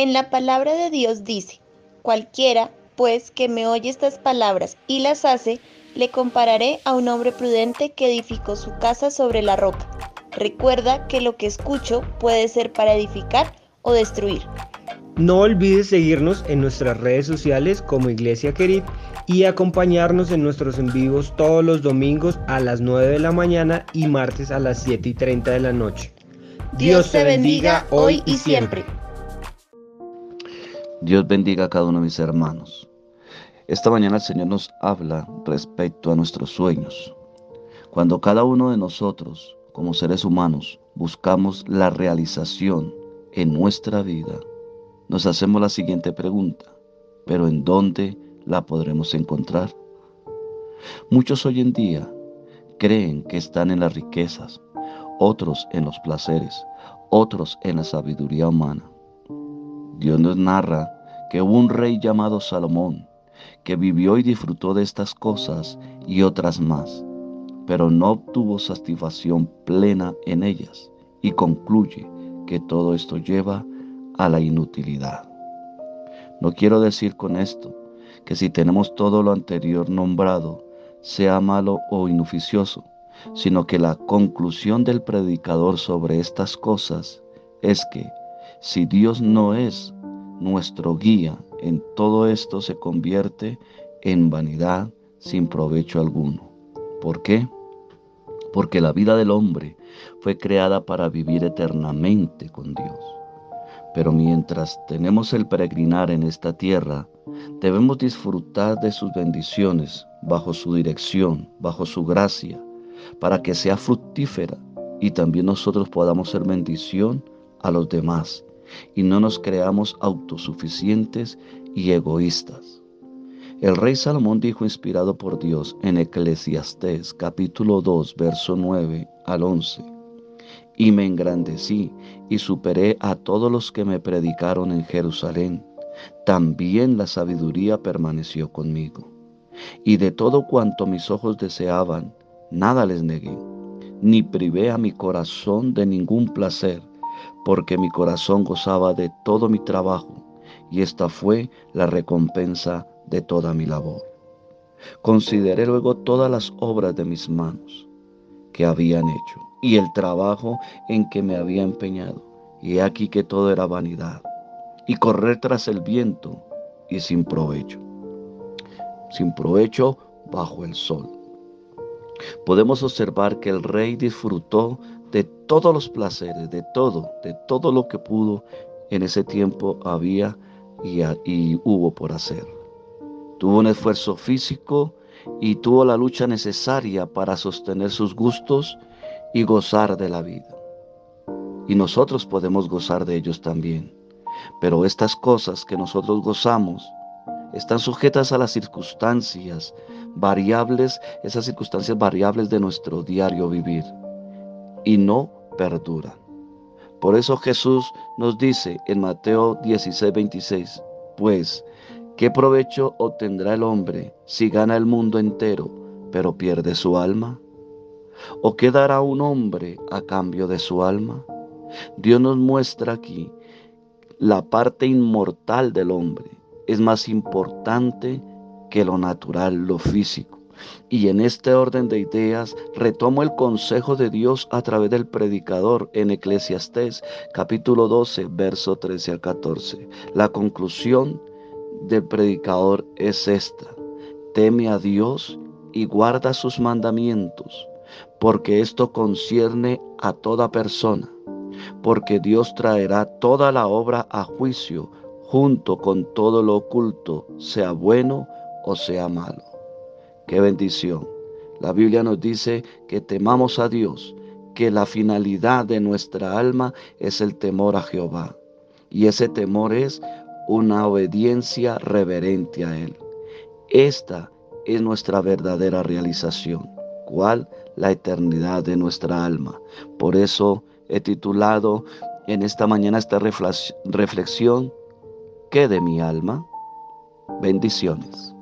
En la palabra de Dios dice, cualquiera, pues, que me oye estas palabras y las hace, le compararé a un hombre prudente que edificó su casa sobre la roca. Recuerda que lo que escucho puede ser para edificar o destruir. No olvides seguirnos en nuestras redes sociales como Iglesia Querid y acompañarnos en nuestros en vivos todos los domingos a las 9 de la mañana y martes a las 7 y 30 de la noche. Dios, te bendiga hoy y siempre. Dios bendiga a cada uno de mis hermanos. Esta mañana el Señor nos habla respecto a nuestros sueños. Cuando cada uno de nosotros, como seres humanos, buscamos la realización en nuestra vida, nos hacemos la siguiente pregunta, pero ¿en dónde la podremos encontrar? Muchos hoy en día creen que están en las riquezas, otros en los placeres, otros en la sabiduría humana. Dios nos narra que hubo un rey llamado Salomón, que vivió y disfrutó de estas cosas y otras más, pero no obtuvo satisfacción plena en ellas y concluye que todo esto lleva a la inutilidad. No quiero decir con esto que si tenemos todo lo anterior nombrado sea malo o inoficioso, sino que la conclusión del predicador sobre estas cosas es que si Dios no es nuestro guía en todo esto se convierte en vanidad sin provecho alguno. ¿Por qué? Porque la vida del hombre fue creada para vivir eternamente con Dios. Pero mientras tenemos el peregrinar en esta tierra, debemos disfrutar de sus bendiciones bajo su dirección, bajo su gracia, para que sea fructífera y también nosotros podamos ser bendición a los demás y no nos creamos autosuficientes y egoístas. El rey Salomón dijo inspirado por Dios en Eclesiastés capítulo 2 verso 9 al 11 y me engrandecí y superé a todos los que me predicaron en Jerusalén. También la sabiduría permaneció conmigo. Y de todo cuanto mis ojos deseaban, nada les negué, ni privé a mi corazón de ningún placer, porque mi corazón gozaba de todo mi trabajo, y esta fue la recompensa de toda mi labor. Consideré luego todas las obras de mis manos que habían hecho y el trabajo en que me había empeñado. Y he aquí que todo era vanidad y correr tras el viento y sin provecho. Sin provecho bajo el sol. Podemos observar que el rey disfrutó de todos los placeres, de todo, de todo lo que pudo en ese tiempo había y, y hubo por hacer. Tuvo un esfuerzo físico y tuvo la lucha necesaria para sostener sus gustos y gozar de la vida. Y nosotros podemos gozar de ellos también. Pero estas cosas que nosotros gozamos están sujetas a las circunstancias variables, esas circunstancias variables de nuestro diario vivir. Y no perduran. Por eso Jesús nos dice en Mateo 16, 26, pues, ¿qué provecho obtendrá el hombre si gana el mundo entero, pero pierde su alma? ¿O qué dará un hombre a cambio de su alma? Dios nos muestra aquí la parte inmortal del hombre. Es más importante que lo natural, lo físico. Y en este orden de ideas retomo el consejo de Dios a través del predicador en Eclesiastés capítulo 12, verso 13 al 14. La conclusión del predicador es esta. Teme a Dios y guarda sus mandamientos porque esto concierne a toda persona, porque Dios traerá toda la obra a juicio junto con todo lo oculto, sea bueno o sea malo. Qué bendición. La Biblia nos dice que temamos a Dios, que la finalidad de nuestra alma es el temor a Jehová. Y ese temor es una obediencia reverente a Él. Esta es nuestra verdadera realización. ¿Cuál? la eternidad de nuestra alma. Por eso he titulado en esta mañana esta reflexión, ¿qué de mi alma? Bendiciones.